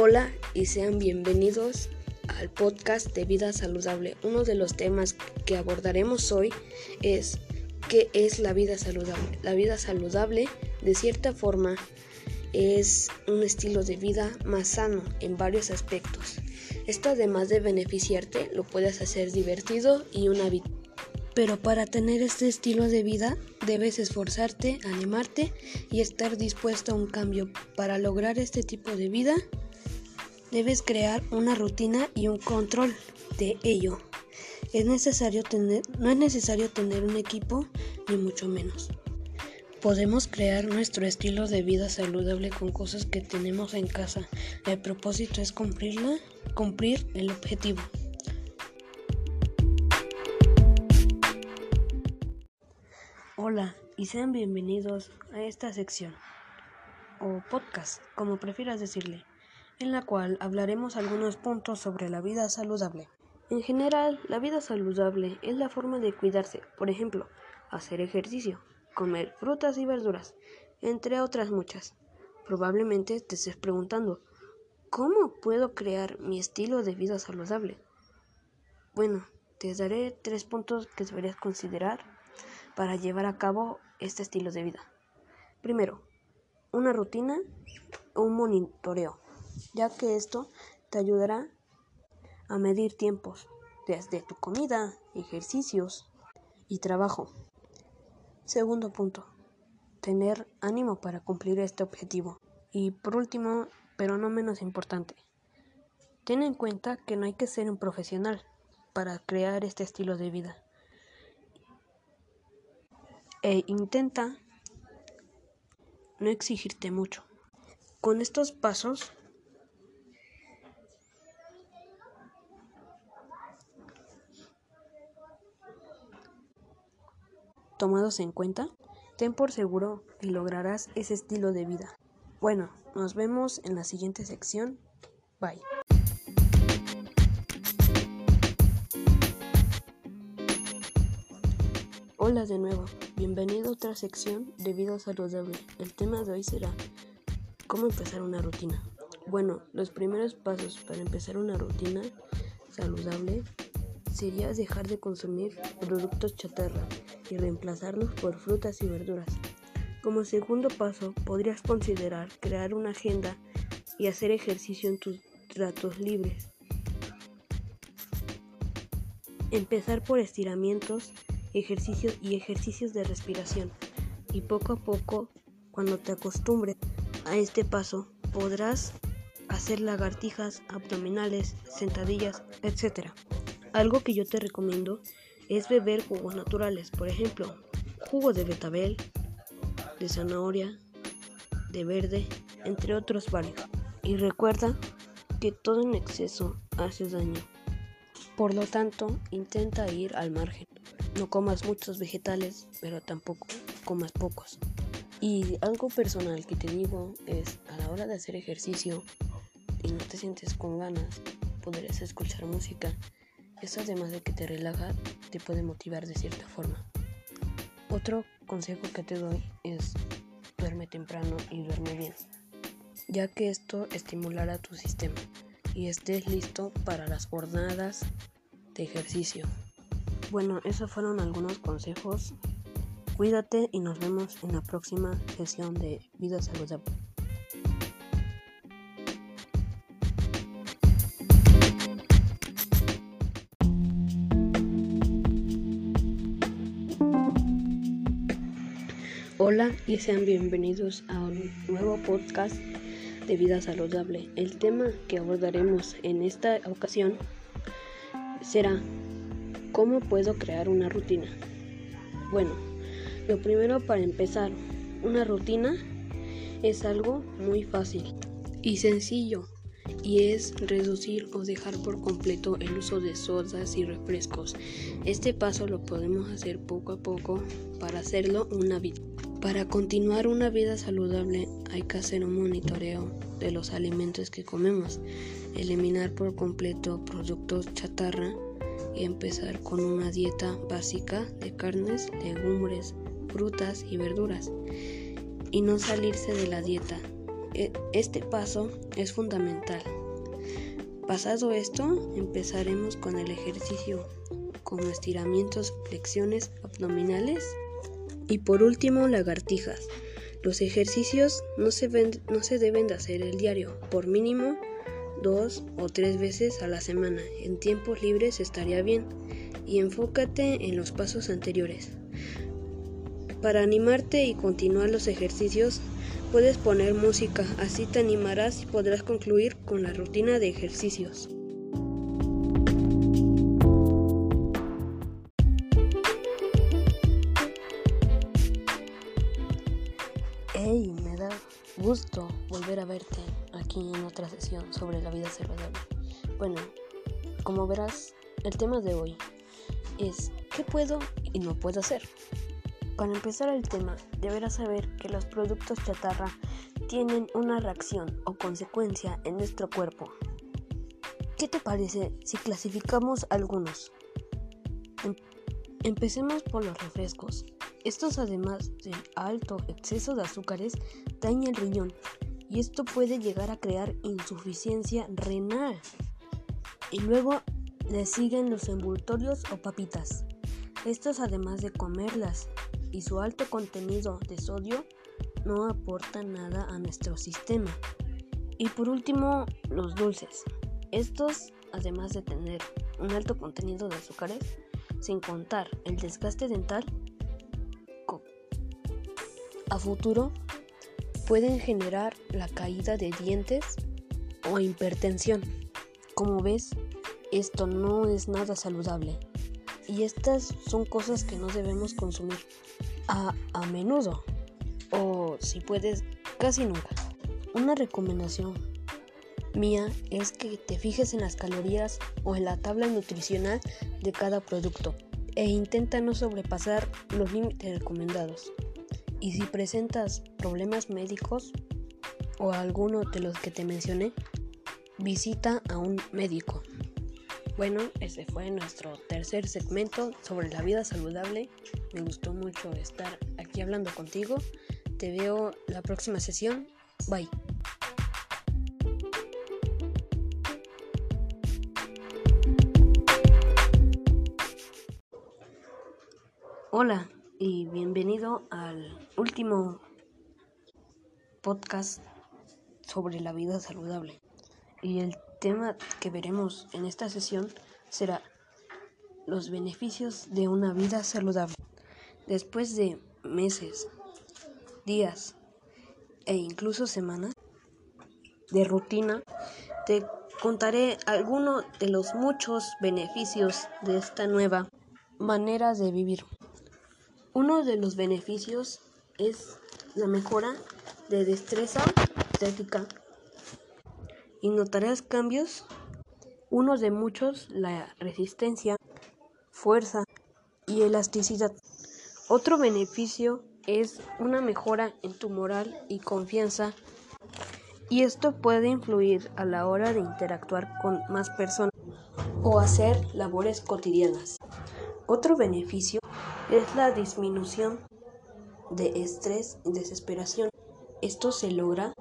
Hola y sean bienvenidos al podcast de vida saludable. Uno de los temas que abordaremos hoy es qué es la vida saludable. La vida saludable, de cierta forma, es un estilo de vida más sano en varios aspectos. Esto además de beneficiarte, lo puedes hacer divertido y un hábito. Pero para tener este estilo de vida debes esforzarte, animarte y estar dispuesto a un cambio. Para lograr este tipo de vida debes crear una rutina y un control de ello. Es necesario tener, no es necesario tener un equipo ni mucho menos. Podemos crear nuestro estilo de vida saludable con cosas que tenemos en casa. El propósito es cumplirla, cumplir el objetivo. Hola y sean bienvenidos a esta sección o podcast, como prefieras decirle, en la cual hablaremos algunos puntos sobre la vida saludable. En general, la vida saludable es la forma de cuidarse, por ejemplo, hacer ejercicio, comer frutas y verduras, entre otras muchas. Probablemente te estés preguntando, ¿cómo puedo crear mi estilo de vida saludable? Bueno, te daré tres puntos que deberías considerar para llevar a cabo este estilo de vida. Primero, una rutina o un monitoreo, ya que esto te ayudará a medir tiempos desde tu comida, ejercicios y trabajo. Segundo punto, tener ánimo para cumplir este objetivo. Y por último, pero no menos importante, ten en cuenta que no hay que ser un profesional para crear este estilo de vida e intenta no exigirte mucho. Con estos pasos tomados en cuenta, ten por seguro que lograrás ese estilo de vida. Bueno, nos vemos en la siguiente sección. Bye. Hola de nuevo, bienvenido a otra sección de vida saludable. El tema de hoy será cómo empezar una rutina. Bueno, los primeros pasos para empezar una rutina saludable sería dejar de consumir productos chatarra y reemplazarlos por frutas y verduras. Como segundo paso, podrías considerar crear una agenda y hacer ejercicio en tus ratos libres. Empezar por estiramientos ejercicios y ejercicios de respiración. Y poco a poco, cuando te acostumbres a este paso, podrás hacer lagartijas, abdominales, sentadillas, etc. Algo que yo te recomiendo es beber jugos naturales, por ejemplo, jugo de betabel, de zanahoria, de verde, entre otros varios. Y recuerda que todo en exceso hace daño. Por lo tanto, intenta ir al margen. No comas muchos vegetales, pero tampoco comas pocos. Y algo personal que te digo es, a la hora de hacer ejercicio y no te sientes con ganas, podrías escuchar música. Eso además de que te relaja, te puede motivar de cierta forma. Otro consejo que te doy es duerme temprano y duerme bien, ya que esto estimulará tu sistema y estés listo para las jornadas de ejercicio. Bueno, esos fueron algunos consejos. Cuídate y nos vemos en la próxima sesión de Vida Saludable. Y sean bienvenidos a un nuevo podcast de vida saludable. El tema que abordaremos en esta ocasión será ¿Cómo puedo crear una rutina? Bueno, lo primero para empezar, una rutina es algo muy fácil y sencillo y es reducir o dejar por completo el uso de sodas y refrescos. Este paso lo podemos hacer poco a poco para hacerlo un hábito. Para continuar una vida saludable hay que hacer un monitoreo de los alimentos que comemos, eliminar por completo productos chatarra y empezar con una dieta básica de carnes, legumbres, frutas y verduras y no salirse de la dieta. e, este paso es fundamental. Pasado esto, empezaremos con el ejercicio como estiramientos, flexiones abdominales y por último lagartijas. Los ejercicios no se, no se deben de hacer el diario, por mínimo dos o tres veces a la semana. En tiempos libres estaría bien y enfócate en los pasos anteriores. Para animarte y continuar los ejercicios, puedes poner música, así te animarás y podrás concluir con la rutina de ejercicios. Volver a verte aquí en otra sesión sobre la vida saludable. Bueno, como verás, el tema de hoy es ¿qué puedo y no puedo hacer? Para empezar el tema, deberás saber que los productos chatarra tienen una reacción o consecuencia en nuestro cuerpo. ¿Qué te parece si clasificamos algunos? Em, empecemos por los refrescos. Estos además del alto exceso de azúcares dañan el riñón y esto puede llegar a crear insuficiencia renal. Y luego le siguen los envoltorios o papitas. Estos además de comerlas y su alto contenido de sodio no aporta nada a nuestro sistema. Y por último, los dulces. Estos, además de tener un alto contenido de azúcares, sin contar el desgaste dental, a futuro pueden generar la caída de dientes o hipertensión. Como ves, esto no es nada saludable y estas son cosas que no debemos consumir a, a menudo o si puedes casi nunca. Una recomendación mía es que te fijes en las calorías o en la tabla nutricional de cada producto e intenta no sobrepasar los límites recomendados. Y si presentas problemas médicos o alguno de los que te mencioné, visita a un médico. Bueno, este fue nuestro tercer segmento sobre la vida saludable. Me gustó mucho estar aquí hablando contigo. Te veo la próxima sesión. Bye. Hola, y bienvenido al último podcast sobre la vida saludable. Y el tema que veremos en esta sesión será los beneficios de una vida saludable. Después de meses, días e incluso semanas de rutina, te contaré algunos de los muchos beneficios de esta nueva manera de vivir. Uno de los beneficios es la mejora de destreza estética y notarás cambios. Uno de muchos, la resistencia, fuerza y elasticidad. Otro beneficio es una mejora en tu moral y confianza y esto puede influir a la hora de interactuar con más personas o hacer labores cotidianas. Otro beneficio es la disminución de estrés y desesperación. Esto se logra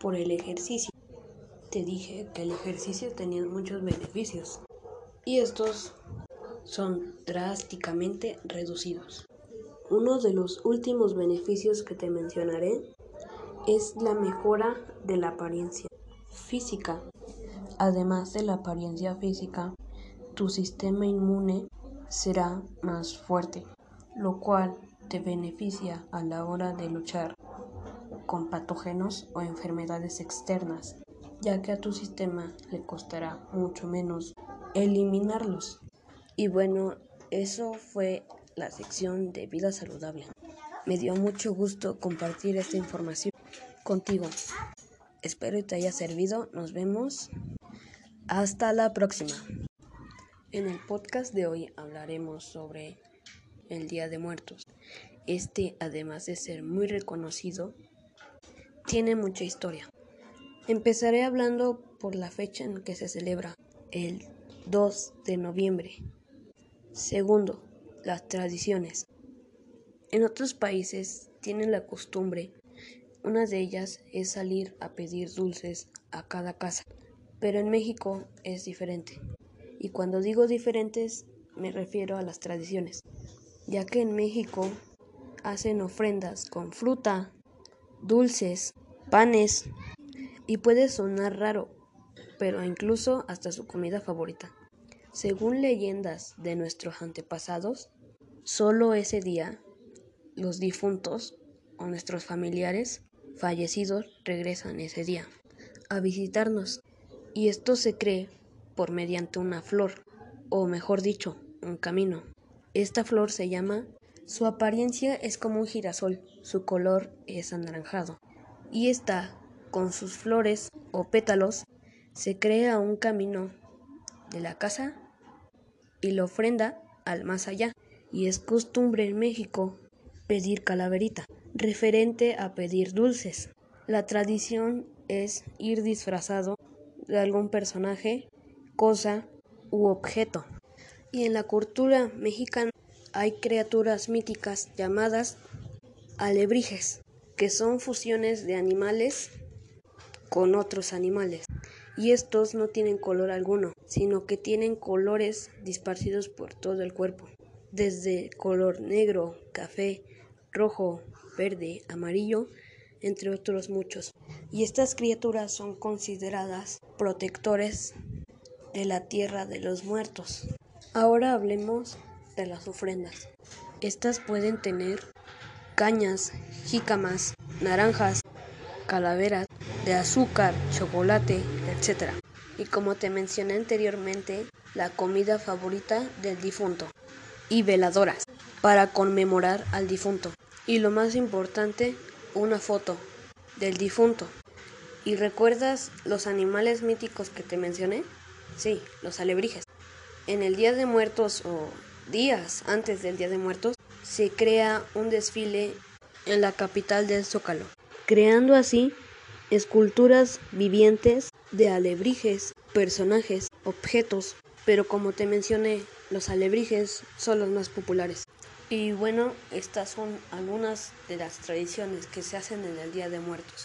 por el ejercicio. Te dije que el ejercicio tenía muchos beneficios y estos son drásticamente reducidos. Uno de los últimos beneficios que te mencionaré es la mejora de la apariencia física. Además de la apariencia física, tu sistema inmune será más fuerte, lo cual te beneficia a la hora de luchar con patógenos o enfermedades externas, ya que a tu sistema le costará mucho menos eliminarlos. Y bueno, eso fue la sección de vida saludable. Me dio mucho gusto compartir esta información contigo. Espero que te haya servido. Nos vemos. Hasta la próxima. En el podcast de hoy hablaremos sobre el Día de Muertos. Este, además de ser muy reconocido, tiene mucha historia. Empezaré hablando por la fecha en que se celebra, el 2 de noviembre. Segundo, las tradiciones. En otros países tienen la costumbre Una de ellas es salir a pedir dulces a cada casa. Pero en México es diferente. Y cuando digo diferentes me refiero a las tradiciones, ya que en México hacen ofrendas con fruta, dulces, panes y puede sonar raro, pero incluso hasta su comida favorita. Según leyendas de nuestros antepasados, solo ese día los difuntos o nuestros familiares fallecidos regresan ese día a visitarnos y esto se cree mediante una flor o mejor dicho un camino. Esta flor se llama su apariencia es como un girasol, su color es anaranjado y está con sus flores o pétalos se crea un camino de la casa y la ofrenda al más allá. Y es costumbre en México pedir calaverita, referente a pedir dulces. La tradición es ir disfrazado de algún personaje, cosa u objeto. Y en la cultura mexicana hay criaturas míticas llamadas alebrijes, que son fusiones de animales con otros animales. Y estos no tienen color alguno, sino que tienen colores disparcidos por todo el cuerpo, desde color negro, café, rojo, verde, amarillo, entre otros muchos. Y estas criaturas son consideradas protectores de la tierra de los muertos. Ahora hablemos de las ofrendas. Estas pueden tener cañas, jícamas, naranjas, calaveras de azúcar, chocolate, etc. Y como te mencioné anteriormente, la comida favorita del difunto y veladoras para conmemorar al difunto. Y lo más importante, una foto del difunto. ¿Y recuerdas los animales míticos que te mencioné? Sí, los alebrijes. En el Día de Muertos o días antes del Día de Muertos se crea un desfile en la capital del Zócalo, creando así esculturas vivientes de alebrijes, personajes, objetos, pero como te mencioné, los alebrijes son los más populares. Y bueno, estas son algunas de las tradiciones que se hacen en el Día de Muertos.